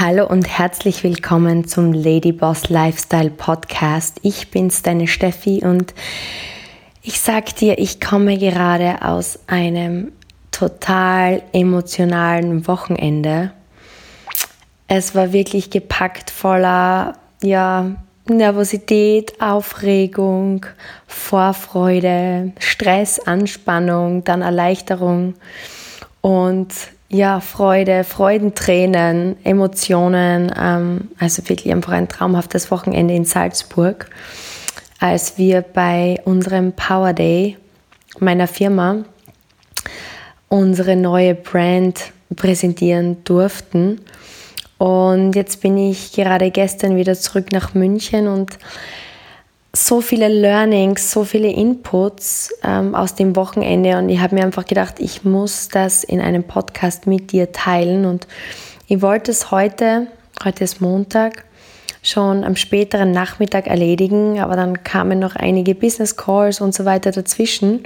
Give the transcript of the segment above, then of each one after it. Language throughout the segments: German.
Hallo und herzlich willkommen zum Ladyboss Lifestyle Podcast. Ich bin's, deine Steffi, und ich sag dir, ich komme gerade aus einem total emotionalen Wochenende. Es war wirklich gepackt voller, ja, Nervosität, Aufregung, Vorfreude, Stress, Anspannung, dann Erleichterung und ja, Freude, Freudentränen, Emotionen. Ähm, also wirklich einfach ein traumhaftes Wochenende in Salzburg, als wir bei unserem Power Day meiner Firma unsere neue Brand präsentieren durften. Und jetzt bin ich gerade gestern wieder zurück nach München und so viele Learnings, so viele Inputs ähm, aus dem Wochenende und ich habe mir einfach gedacht, ich muss das in einem Podcast mit dir teilen und ich wollte es heute, heute ist Montag, schon am späteren Nachmittag erledigen, aber dann kamen noch einige Business Calls und so weiter dazwischen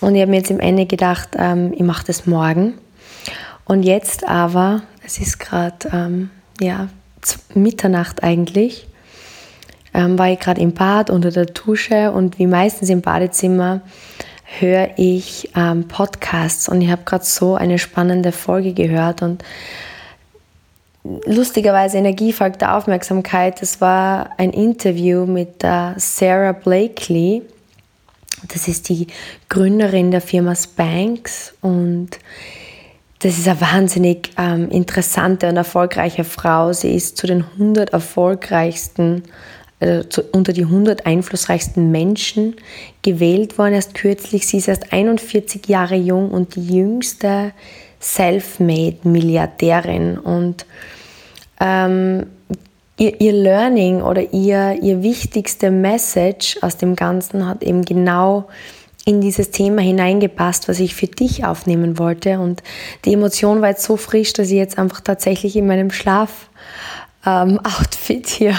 und ich habe mir jetzt im Ende gedacht, ähm, ich mache das morgen. Und jetzt aber, es ist gerade ähm, ja, Mitternacht eigentlich, ähm, war ich gerade im Bad unter der Dusche und wie meistens im Badezimmer höre ich ähm, Podcasts und ich habe gerade so eine spannende Folge gehört und lustigerweise Energie folgt der Aufmerksamkeit. Das war ein Interview mit der Sarah Blakely. Das ist die Gründerin der Firma Spanx und das ist eine wahnsinnig ähm, interessante und erfolgreiche Frau. Sie ist zu den 100 erfolgreichsten also zu, unter die 100 einflussreichsten Menschen gewählt worden, erst kürzlich. Sie ist erst 41 Jahre jung und die jüngste Selfmade-Milliardärin. Und ähm, ihr, ihr Learning oder ihr, ihr wichtigste Message aus dem Ganzen hat eben genau in dieses Thema hineingepasst, was ich für dich aufnehmen wollte. Und die Emotion war jetzt so frisch, dass ich jetzt einfach tatsächlich in meinem Schlaf ähm, Outfit hier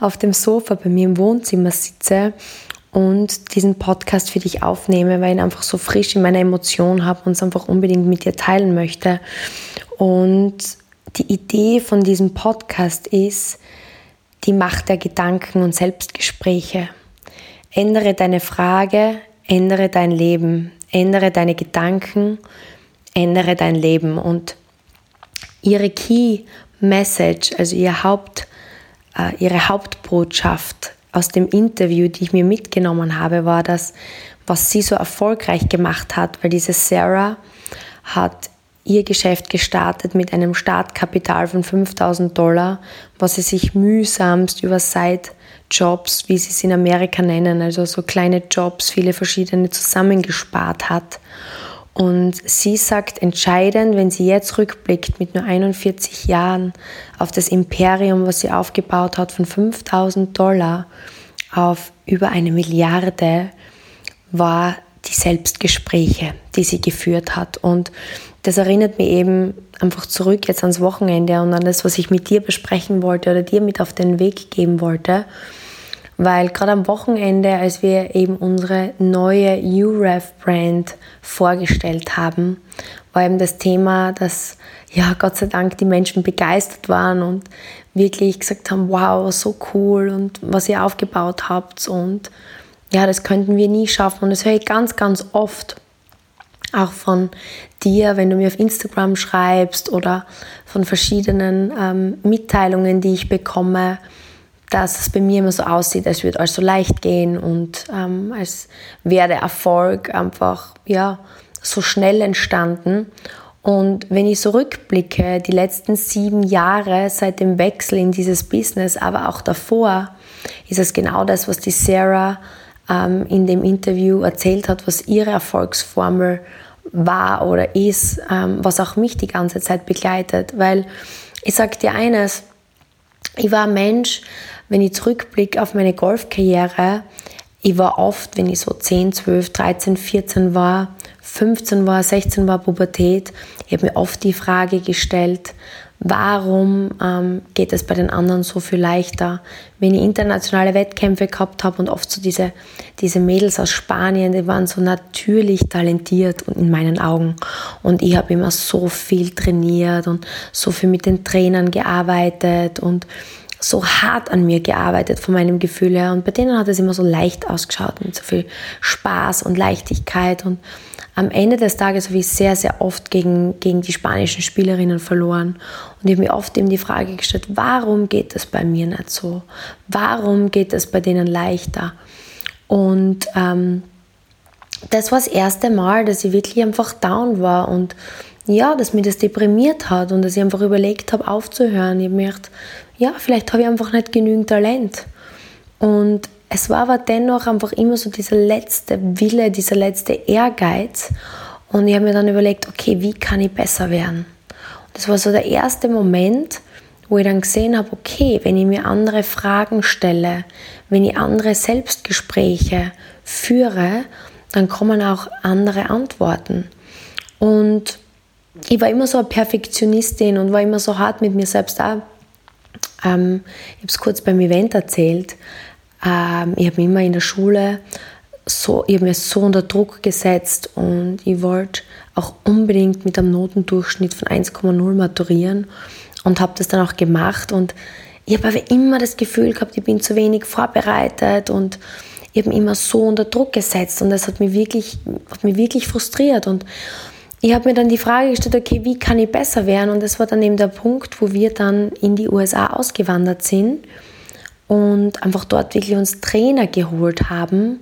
auf dem Sofa bei mir im Wohnzimmer sitze und diesen Podcast für dich aufnehme, weil ich ihn einfach so frisch in meiner Emotion habe und es einfach unbedingt mit dir teilen möchte. Und die Idee von diesem Podcast ist die Macht der Gedanken und Selbstgespräche. Ändere deine Frage, ändere dein Leben, ändere deine Gedanken, ändere dein Leben. Und ihre Key Message, also ihr Haupt, äh, ihre Hauptbotschaft aus dem Interview, die ich mir mitgenommen habe, war das, was sie so erfolgreich gemacht hat, weil diese Sarah hat ihr Geschäft gestartet mit einem Startkapital von 5000 Dollar, was sie sich mühsamst über Side-Jobs, wie sie es in Amerika nennen, also so kleine Jobs, viele verschiedene zusammengespart hat. Und sie sagt entscheidend, wenn sie jetzt rückblickt mit nur 41 Jahren auf das Imperium, was sie aufgebaut hat, von 5000 Dollar auf über eine Milliarde, war die Selbstgespräche, die sie geführt hat. Und das erinnert mich eben einfach zurück jetzt ans Wochenende und an das, was ich mit dir besprechen wollte oder dir mit auf den Weg geben wollte. Weil gerade am Wochenende, als wir eben unsere neue UREF-Brand vorgestellt haben, war eben das Thema, dass ja Gott sei Dank die Menschen begeistert waren und wirklich gesagt haben, wow, so cool und was ihr aufgebaut habt und ja, das könnten wir nie schaffen. Und das höre ich ganz, ganz oft auch von dir, wenn du mir auf Instagram schreibst oder von verschiedenen ähm, Mitteilungen, die ich bekomme, dass es bei mir immer so aussieht, als würde alles so leicht gehen und ähm, als wäre der Erfolg einfach ja, so schnell entstanden. Und wenn ich so rückblicke, die letzten sieben Jahre seit dem Wechsel in dieses Business, aber auch davor, ist es genau das, was die Sarah ähm, in dem Interview erzählt hat, was ihre Erfolgsformel war oder ist, ähm, was auch mich die ganze Zeit begleitet. Weil ich sage dir eines, ich war ein Mensch, wenn ich zurückblicke auf meine Golfkarriere, ich war oft, wenn ich so 10, 12, 13, 14 war, 15 war, 16 war Pubertät, ich habe mir oft die Frage gestellt, Warum ähm, geht es bei den anderen so viel leichter? Wenn ich internationale Wettkämpfe gehabt habe und oft so diese, diese Mädels aus Spanien, die waren so natürlich talentiert und in meinen Augen. Und ich habe immer so viel trainiert und so viel mit den Trainern gearbeitet und so hart an mir gearbeitet von meinem Gefühl her. Und bei denen hat es immer so leicht ausgeschaut mit so viel Spaß und Leichtigkeit. Und am Ende des Tages habe ich sehr, sehr oft gegen, gegen die spanischen Spielerinnen verloren. Und ich habe mir oft eben die Frage gestellt, warum geht das bei mir nicht so? Warum geht das bei denen leichter? Und ähm, das war das erste Mal, dass ich wirklich einfach down war und ja, dass mich das deprimiert hat und dass ich einfach überlegt habe, aufzuhören. Ich habe mir gedacht, ja, vielleicht habe ich einfach nicht genügend Talent. Und es war aber dennoch einfach immer so dieser letzte Wille, dieser letzte Ehrgeiz. Und ich habe mir dann überlegt, okay, wie kann ich besser werden? Und das war so der erste Moment, wo ich dann gesehen habe, okay, wenn ich mir andere Fragen stelle, wenn ich andere Selbstgespräche führe, dann kommen auch andere Antworten. Und ich war immer so eine Perfektionistin und war immer so hart mit mir selbst auch. Ähm, ich habe es kurz beim Event erzählt. Ähm, ich habe mich immer in der Schule so, ich mir so unter Druck gesetzt und ich wollte auch unbedingt mit einem Notendurchschnitt von 1,0 maturieren und habe das dann auch gemacht und ich habe aber immer das Gefühl gehabt, ich bin zu wenig vorbereitet und ich habe mich immer so unter Druck gesetzt und das hat mich wirklich, hat mich wirklich frustriert und ich habe mir dann die Frage gestellt, okay, wie kann ich besser werden? Und das war dann eben der Punkt, wo wir dann in die USA ausgewandert sind und einfach dort wirklich uns Trainer geholt haben,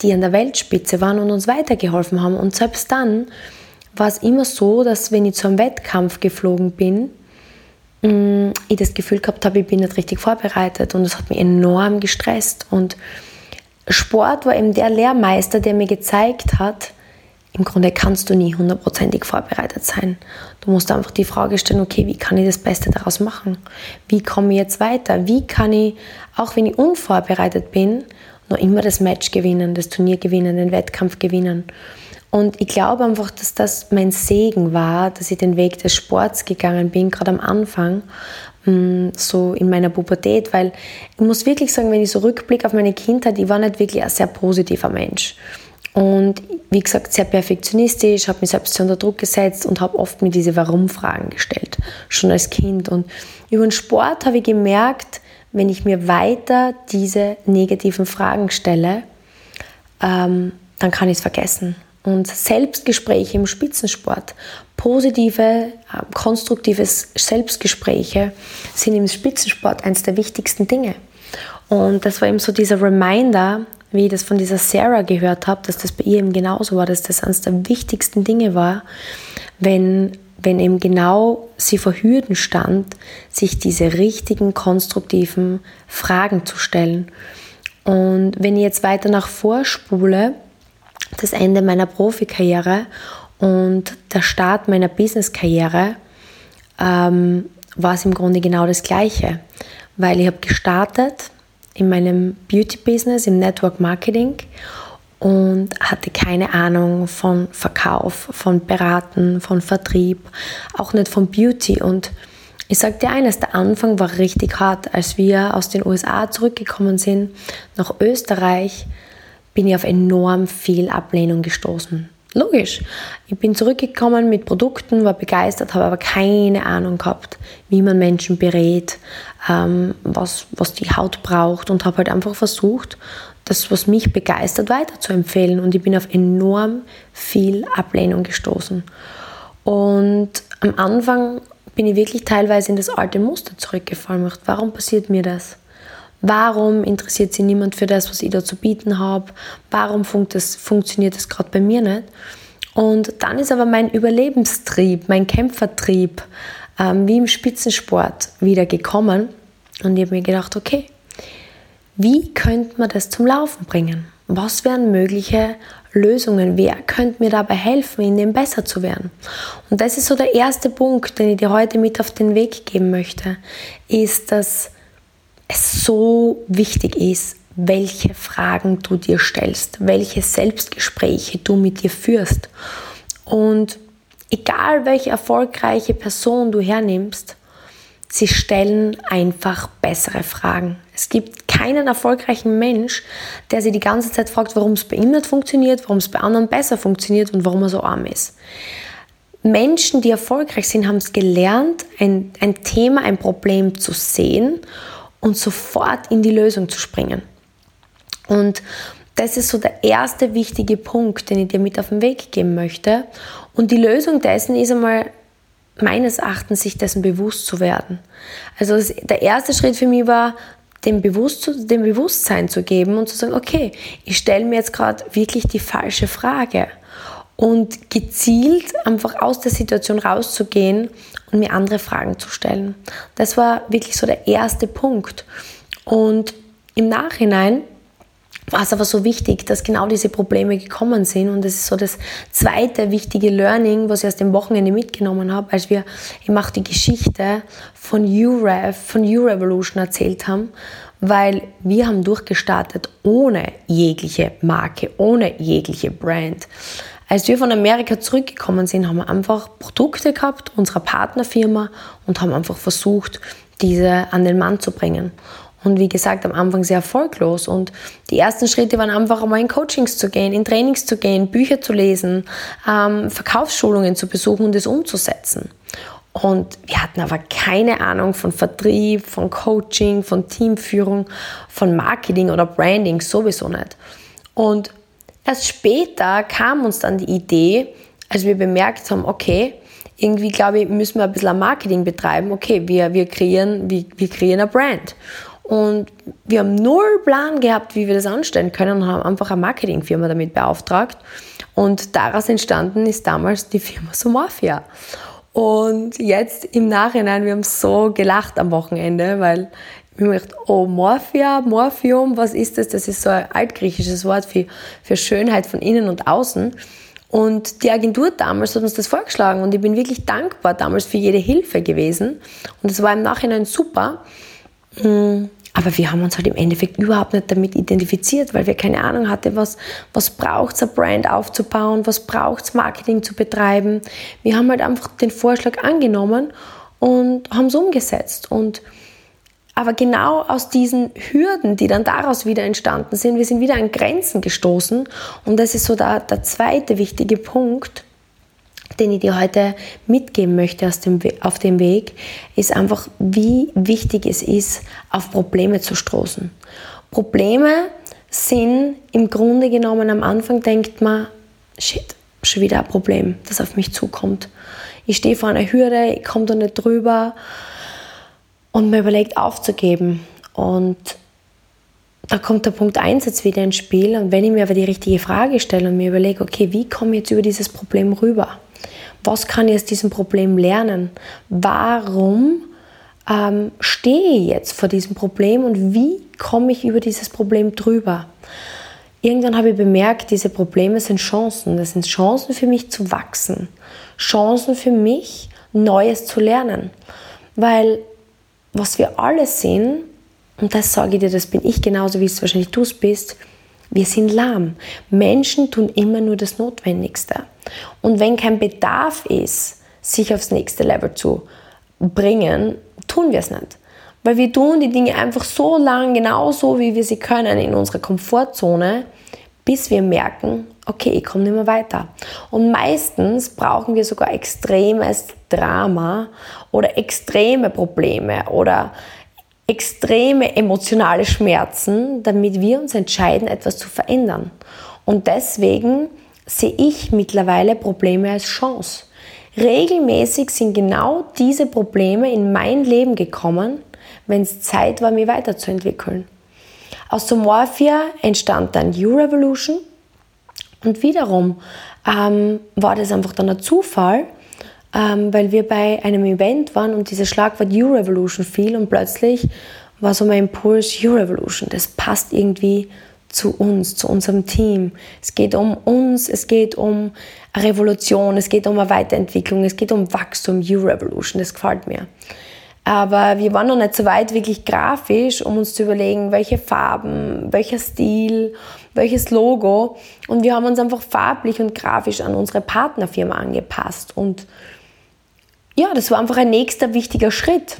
die an der Weltspitze waren und uns weitergeholfen haben. Und selbst dann war es immer so, dass wenn ich zu einem Wettkampf geflogen bin, mm, ich das Gefühl gehabt habe, ich bin nicht richtig vorbereitet und das hat mich enorm gestresst. Und Sport war eben der Lehrmeister, der mir gezeigt hat, im Grunde kannst du nie hundertprozentig vorbereitet sein. Du musst einfach die Frage stellen, okay, wie kann ich das Beste daraus machen? Wie komme ich jetzt weiter? Wie kann ich, auch wenn ich unvorbereitet bin, noch immer das Match gewinnen, das Turnier gewinnen, den Wettkampf gewinnen? Und ich glaube einfach, dass das mein Segen war, dass ich den Weg des Sports gegangen bin, gerade am Anfang, mm, so in meiner Pubertät, weil ich muss wirklich sagen, wenn ich so rückblicke auf meine Kindheit, ich war nicht wirklich ein sehr positiver Mensch. Und wie gesagt, sehr perfektionistisch, habe mich selbst unter Druck gesetzt und habe oft mir diese Warum-Fragen gestellt, schon als Kind. Und über den Sport habe ich gemerkt, wenn ich mir weiter diese negativen Fragen stelle, ähm, dann kann ich es vergessen. Und Selbstgespräche im Spitzensport, positive, äh, konstruktive Selbstgespräche sind im Spitzensport eines der wichtigsten Dinge. Und das war eben so dieser Reminder, wie ich das von dieser Sarah gehört habe, dass das bei ihr eben genauso war, dass das eines der wichtigsten Dinge war, wenn, wenn eben genau sie vor Hürden stand, sich diese richtigen, konstruktiven Fragen zu stellen. Und wenn ich jetzt weiter nach vorspule, das Ende meiner Profikarriere und der Start meiner Businesskarriere, ähm, war es im Grunde genau das Gleiche, weil ich habe gestartet in meinem Beauty-Business, im Network Marketing und hatte keine Ahnung von Verkauf, von Beraten, von Vertrieb, auch nicht von Beauty. Und ich sage dir eines, der Anfang war richtig hart. Als wir aus den USA zurückgekommen sind nach Österreich, bin ich auf enorm viel Ablehnung gestoßen. Logisch. Ich bin zurückgekommen mit Produkten, war begeistert, habe aber keine Ahnung gehabt, wie man Menschen berät, ähm, was, was die Haut braucht und habe halt einfach versucht, das, was mich begeistert, weiterzuempfehlen. Und ich bin auf enorm viel Ablehnung gestoßen. Und am Anfang bin ich wirklich teilweise in das alte Muster zurückgefallen. Warum passiert mir das? Warum interessiert sich niemand für das, was ich da zu bieten habe? Warum funkt das, funktioniert das gerade bei mir nicht? Und dann ist aber mein Überlebenstrieb, mein Kämpfertrieb, ähm, wie im Spitzensport, wieder gekommen. Und ich habe mir gedacht, okay, wie könnte man das zum Laufen bringen? Was wären mögliche Lösungen? Wer könnte mir dabei helfen, in dem besser zu werden? Und das ist so der erste Punkt, den ich dir heute mit auf den Weg geben möchte, ist, dass es so wichtig ist, welche Fragen du dir stellst, welche Selbstgespräche du mit dir führst. Und egal welche erfolgreiche Person du hernimmst, Sie stellen einfach bessere Fragen. Es gibt keinen erfolgreichen Mensch, der sich die ganze Zeit fragt, warum es bei ihm nicht funktioniert, warum es bei anderen besser funktioniert und warum er so arm ist. Menschen, die erfolgreich sind, haben es gelernt, ein, ein Thema, ein Problem zu sehen und sofort in die Lösung zu springen. Und das ist so der erste wichtige Punkt, den ich dir mit auf den Weg geben möchte. Und die Lösung dessen ist einmal meines Erachtens, sich dessen bewusst zu werden. Also der erste Schritt für mich war, dem, Bewusst, dem Bewusstsein zu geben und zu sagen, okay, ich stelle mir jetzt gerade wirklich die falsche Frage. Und gezielt einfach aus der Situation rauszugehen und mir andere Fragen zu stellen. Das war wirklich so der erste Punkt. Und im Nachhinein war es aber so wichtig, dass genau diese Probleme gekommen sind. Und das ist so das zweite wichtige Learning, was ich aus dem Wochenende mitgenommen habe, als wir eben auch die Geschichte von UREV, von U-Revolution erzählt haben, weil wir haben durchgestartet ohne jegliche Marke, ohne jegliche Brand. Als wir von Amerika zurückgekommen sind, haben wir einfach Produkte gehabt, unserer Partnerfirma, und haben einfach versucht, diese an den Mann zu bringen. Und wie gesagt, am Anfang sehr erfolglos. Und die ersten Schritte waren einfach einmal in Coachings zu gehen, in Trainings zu gehen, Bücher zu lesen, ähm, Verkaufsschulungen zu besuchen und es umzusetzen. Und wir hatten aber keine Ahnung von Vertrieb, von Coaching, von Teamführung, von Marketing oder Branding, sowieso nicht. Und erst später kam uns dann die Idee, als wir bemerkt haben, okay, irgendwie glaube ich, müssen wir ein bisschen Marketing betreiben. Okay, wir, wir, kreieren, wir, wir kreieren eine Brand. Und wir haben null Plan gehabt, wie wir das anstellen können und haben einfach eine Marketingfirma damit beauftragt. Und daraus entstanden ist damals die Firma Somorphia. Und jetzt im Nachhinein, wir haben so gelacht am Wochenende, weil wir haben gedacht, oh, Morphia, Morphium, was ist das? Das ist so ein altgriechisches Wort für, für Schönheit von innen und außen. Und die Agentur damals hat uns das vorgeschlagen und ich bin wirklich dankbar damals für jede Hilfe gewesen. Und es war im Nachhinein super. Mm. Aber wir haben uns halt im Endeffekt überhaupt nicht damit identifiziert, weil wir keine Ahnung hatten, was, was braucht es, eine Brand aufzubauen, was braucht es, Marketing zu betreiben. Wir haben halt einfach den Vorschlag angenommen und haben es umgesetzt. Und, aber genau aus diesen Hürden, die dann daraus wieder entstanden sind, wir sind wieder an Grenzen gestoßen. Und das ist so der, der zweite wichtige Punkt, den ich dir heute mitgeben möchte aus dem, auf dem Weg, ist einfach, wie wichtig es ist, auf Probleme zu stoßen. Probleme sind im Grunde genommen am Anfang denkt man, shit, schon wieder ein Problem, das auf mich zukommt. Ich stehe vor einer Hürde, ich komme da nicht drüber und mir überlegt aufzugeben. Und da kommt der Punkt 1 jetzt wieder ins Spiel. Und wenn ich mir aber die richtige Frage stelle und mir überlege, okay, wie komme ich jetzt über dieses Problem rüber? Was kann ich aus diesem Problem lernen? Warum ähm, stehe ich jetzt vor diesem Problem und wie komme ich über dieses Problem drüber? Irgendwann habe ich bemerkt, diese Probleme sind Chancen. Das sind Chancen für mich zu wachsen. Chancen für mich, Neues zu lernen. Weil was wir alle sind, und das sage ich dir, das bin ich genauso, wie es wahrscheinlich du es bist, wir sind lahm. Menschen tun immer nur das Notwendigste. Und wenn kein Bedarf ist, sich aufs nächste Level zu bringen, tun wir es nicht. Weil wir tun die Dinge einfach so lang, genauso wie wir sie können, in unserer Komfortzone, bis wir merken, okay, ich komme nicht mehr weiter. Und meistens brauchen wir sogar extremes Drama oder extreme Probleme oder extreme emotionale Schmerzen, damit wir uns entscheiden, etwas zu verändern. Und deswegen sehe ich mittlerweile Probleme als Chance. Regelmäßig sind genau diese Probleme in mein Leben gekommen, wenn es Zeit war, mich weiterzuentwickeln. Aus Somorphia entstand dann U-Revolution und wiederum ähm, war das einfach dann ein Zufall, ähm, weil wir bei einem Event waren und dieses Schlagwort U-Revolution fiel und plötzlich war so mein Impuls U-Revolution. Das passt irgendwie zu uns, zu unserem Team. Es geht um uns, es geht um eine Revolution, es geht um eine Weiterentwicklung, es geht um Wachstum, U-Revolution, das gefällt mir. Aber wir waren noch nicht so weit wirklich grafisch, um uns zu überlegen, welche Farben, welcher Stil, welches Logo. Und wir haben uns einfach farblich und grafisch an unsere Partnerfirma angepasst. Und ja, das war einfach ein nächster wichtiger Schritt.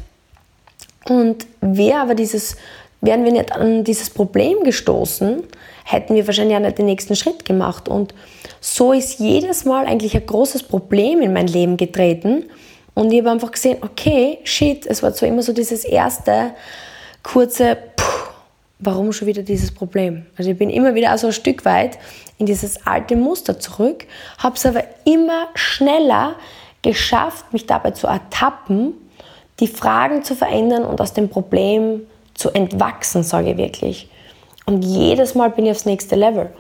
Und wäre aber dieses, wären wir nicht an dieses Problem gestoßen, hätten wir wahrscheinlich auch nicht den nächsten Schritt gemacht. Und so ist jedes Mal eigentlich ein großes Problem in mein Leben getreten. Und ich habe einfach gesehen, okay, shit, es war zwar immer so dieses erste kurze, puh, warum schon wieder dieses Problem? Also ich bin immer wieder so ein Stück weit in dieses alte Muster zurück, habe es aber immer schneller geschafft, mich dabei zu ertappen, die Fragen zu verändern und aus dem Problem zu entwachsen, sage ich wirklich. Und jedes Mal bin ich aufs nächste Level.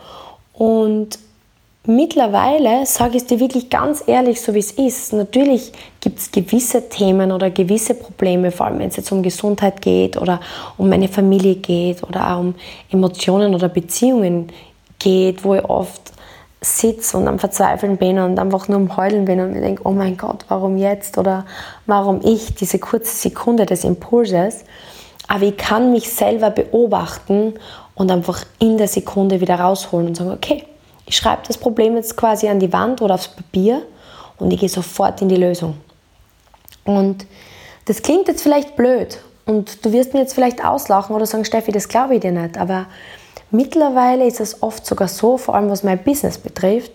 Und mittlerweile sage ich es dir wirklich ganz ehrlich, so wie es ist. Natürlich gibt es gewisse Themen oder gewisse Probleme, vor allem wenn es jetzt um Gesundheit geht oder um meine Familie geht oder auch um Emotionen oder Beziehungen geht, wo ich oft sitze und am Verzweifeln bin und einfach nur am Heulen bin und mir denke, oh mein Gott, warum jetzt oder warum ich, diese kurze Sekunde des Impulses. Aber ich kann mich selber beobachten und einfach in der Sekunde wieder rausholen und sagen, okay, ich schreibe das Problem jetzt quasi an die Wand oder aufs Papier und ich gehe sofort in die Lösung. Und das klingt jetzt vielleicht blöd und du wirst mir jetzt vielleicht auslachen oder sagen, Steffi, das glaube ich dir nicht, aber mittlerweile ist es oft sogar so, vor allem was mein Business betrifft,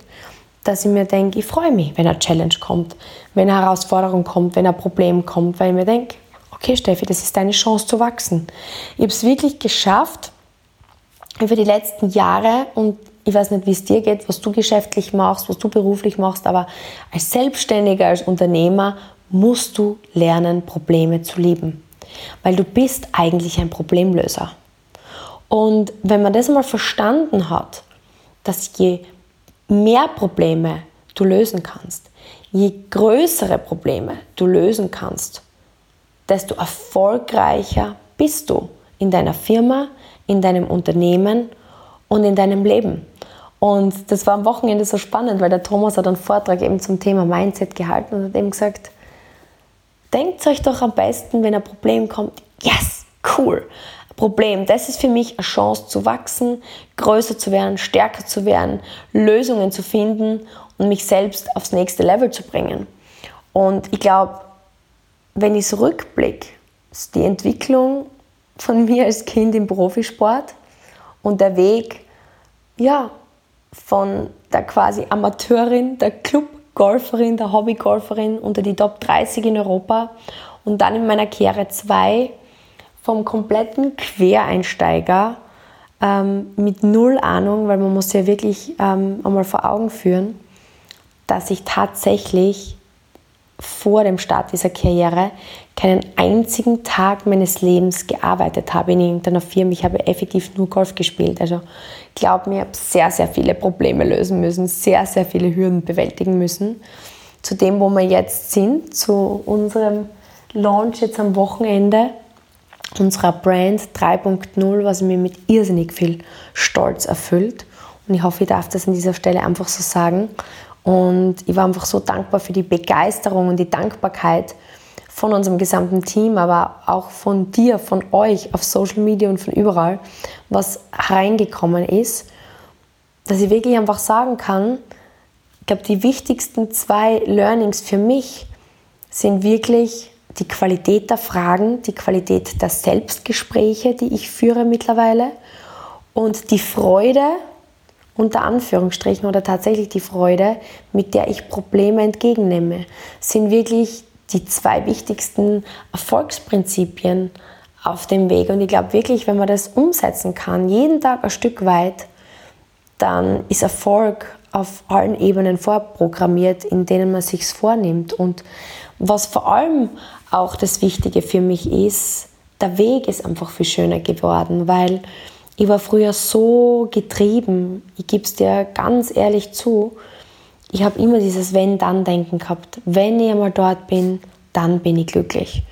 dass ich mir denke, ich freue mich, wenn eine Challenge kommt, wenn eine Herausforderung kommt, wenn ein Problem kommt, weil ich mir denke, okay Steffi, das ist deine Chance zu wachsen. Ich habe es wirklich geschafft, über die letzten Jahre und ich weiß nicht, wie es dir geht, was du geschäftlich machst, was du beruflich machst, aber als Selbstständiger, als Unternehmer musst du lernen, Probleme zu lieben. Weil du bist eigentlich ein Problemlöser. Und wenn man das einmal verstanden hat, dass je mehr Probleme du lösen kannst, je größere Probleme du lösen kannst, desto erfolgreicher bist du in deiner Firma, in deinem Unternehmen und in deinem Leben. Und das war am Wochenende so spannend, weil der Thomas hat einen Vortrag eben zum Thema Mindset gehalten und hat eben gesagt, denkt euch doch am besten, wenn ein Problem kommt, yes, cool. Problem, das ist für mich eine Chance zu wachsen, größer zu werden, stärker zu werden, Lösungen zu finden und mich selbst aufs nächste Level zu bringen. Und ich glaube, wenn ich so rückblicke, ist die Entwicklung von mir als Kind im Profisport und der Weg, ja, von der quasi Amateurin, der Clubgolferin, der Hobbygolferin unter die Top 30 in Europa und dann in meiner Karriere 2 vom kompletten Quereinsteiger ähm, mit null Ahnung, weil man muss ja wirklich ähm, einmal vor Augen führen, dass ich tatsächlich vor dem Start dieser Karriere keinen einzigen Tag meines Lebens gearbeitet habe in irgendeiner Firma. Ich habe effektiv nur Golf gespielt. Also glaub mir, ich habe sehr, sehr viele Probleme lösen müssen, sehr, sehr viele Hürden bewältigen müssen. Zu dem, wo wir jetzt sind, zu unserem Launch jetzt am Wochenende unserer Brand 3.0, was mir mit irrsinnig viel Stolz erfüllt. Und ich hoffe, ich darf das an dieser Stelle einfach so sagen. Und ich war einfach so dankbar für die Begeisterung und die Dankbarkeit von unserem gesamten Team, aber auch von dir, von euch auf Social Media und von überall, was reingekommen ist, dass ich wirklich einfach sagen kann, ich glaube, die wichtigsten zwei Learnings für mich sind wirklich die Qualität der Fragen, die Qualität der Selbstgespräche, die ich führe mittlerweile und die Freude, unter Anführungsstrichen oder tatsächlich die Freude, mit der ich Probleme entgegennehme, sind wirklich die zwei wichtigsten Erfolgsprinzipien auf dem Weg. Und ich glaube wirklich, wenn man das umsetzen kann, jeden Tag ein Stück weit, dann ist Erfolg auf allen Ebenen vorprogrammiert, in denen man sich vornimmt. Und was vor allem auch das Wichtige für mich ist, der Weg ist einfach viel schöner geworden, weil ich war früher so getrieben, ich gebe es dir ganz ehrlich zu, ich habe immer dieses Wenn-Dann-Denken gehabt. Wenn ich einmal dort bin, dann bin ich glücklich.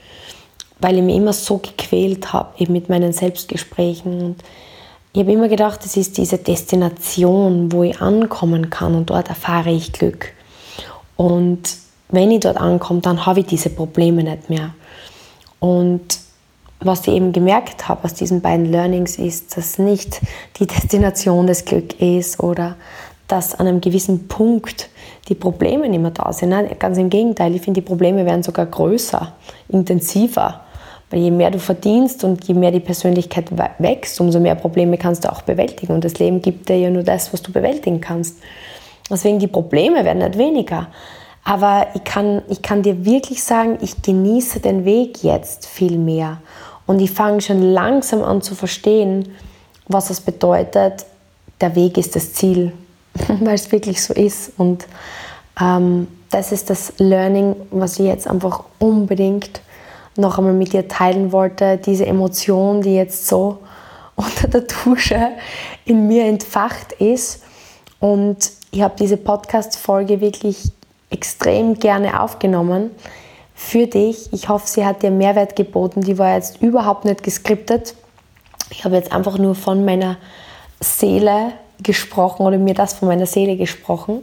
Weil ich mich immer so gequält habe, eben mit meinen Selbstgesprächen. Und ich habe immer gedacht, es ist diese Destination, wo ich ankommen kann und dort erfahre ich Glück. Und wenn ich dort ankomme, dann habe ich diese Probleme nicht mehr. Und was ich eben gemerkt habe aus diesen beiden Learnings ist, dass nicht die Destination des Glücks ist oder dass an einem gewissen Punkt die Probleme nicht mehr da sind. Nein, ganz im Gegenteil, ich finde, die Probleme werden sogar größer, intensiver, Weil je mehr du verdienst und je mehr die Persönlichkeit wächst, umso mehr Probleme kannst du auch bewältigen. Und das Leben gibt dir ja nur das, was du bewältigen kannst. Deswegen die Probleme werden nicht weniger. Aber ich kann, ich kann dir wirklich sagen, ich genieße den Weg jetzt viel mehr. Und ich fange schon langsam an zu verstehen, was das bedeutet, der Weg ist das Ziel, weil es wirklich so ist. Und ähm, das ist das Learning, was ich jetzt einfach unbedingt noch einmal mit dir teilen wollte. Diese Emotion, die jetzt so unter der Dusche in mir entfacht ist. Und ich habe diese Podcast-Folge wirklich extrem gerne aufgenommen für dich. Ich hoffe, sie hat dir Mehrwert geboten. Die war jetzt überhaupt nicht geskriptet. Ich habe jetzt einfach nur von meiner Seele gesprochen oder mir das von meiner Seele gesprochen.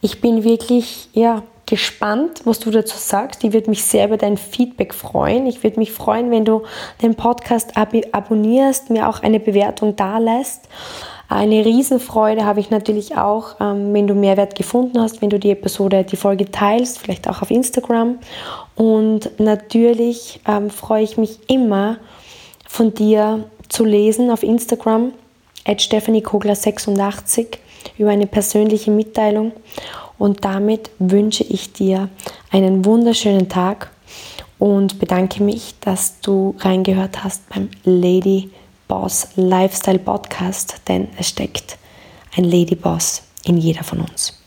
Ich bin wirklich ja, gespannt, was du dazu sagst. Ich würde mich sehr über dein Feedback freuen. Ich würde mich freuen, wenn du den Podcast ab abonnierst, mir auch eine Bewertung da lässt. Eine Riesenfreude habe ich natürlich auch, ähm, wenn du Mehrwert gefunden hast, wenn du die Episode, die Folge teilst, vielleicht auch auf Instagram. Und natürlich ähm, freue ich mich immer, von dir zu lesen auf Instagram, at stephaniekogler86, über eine persönliche Mitteilung. Und damit wünsche ich dir einen wunderschönen Tag und bedanke mich, dass du reingehört hast beim Lady Boss Lifestyle Podcast, denn es steckt ein Lady Boss in jeder von uns.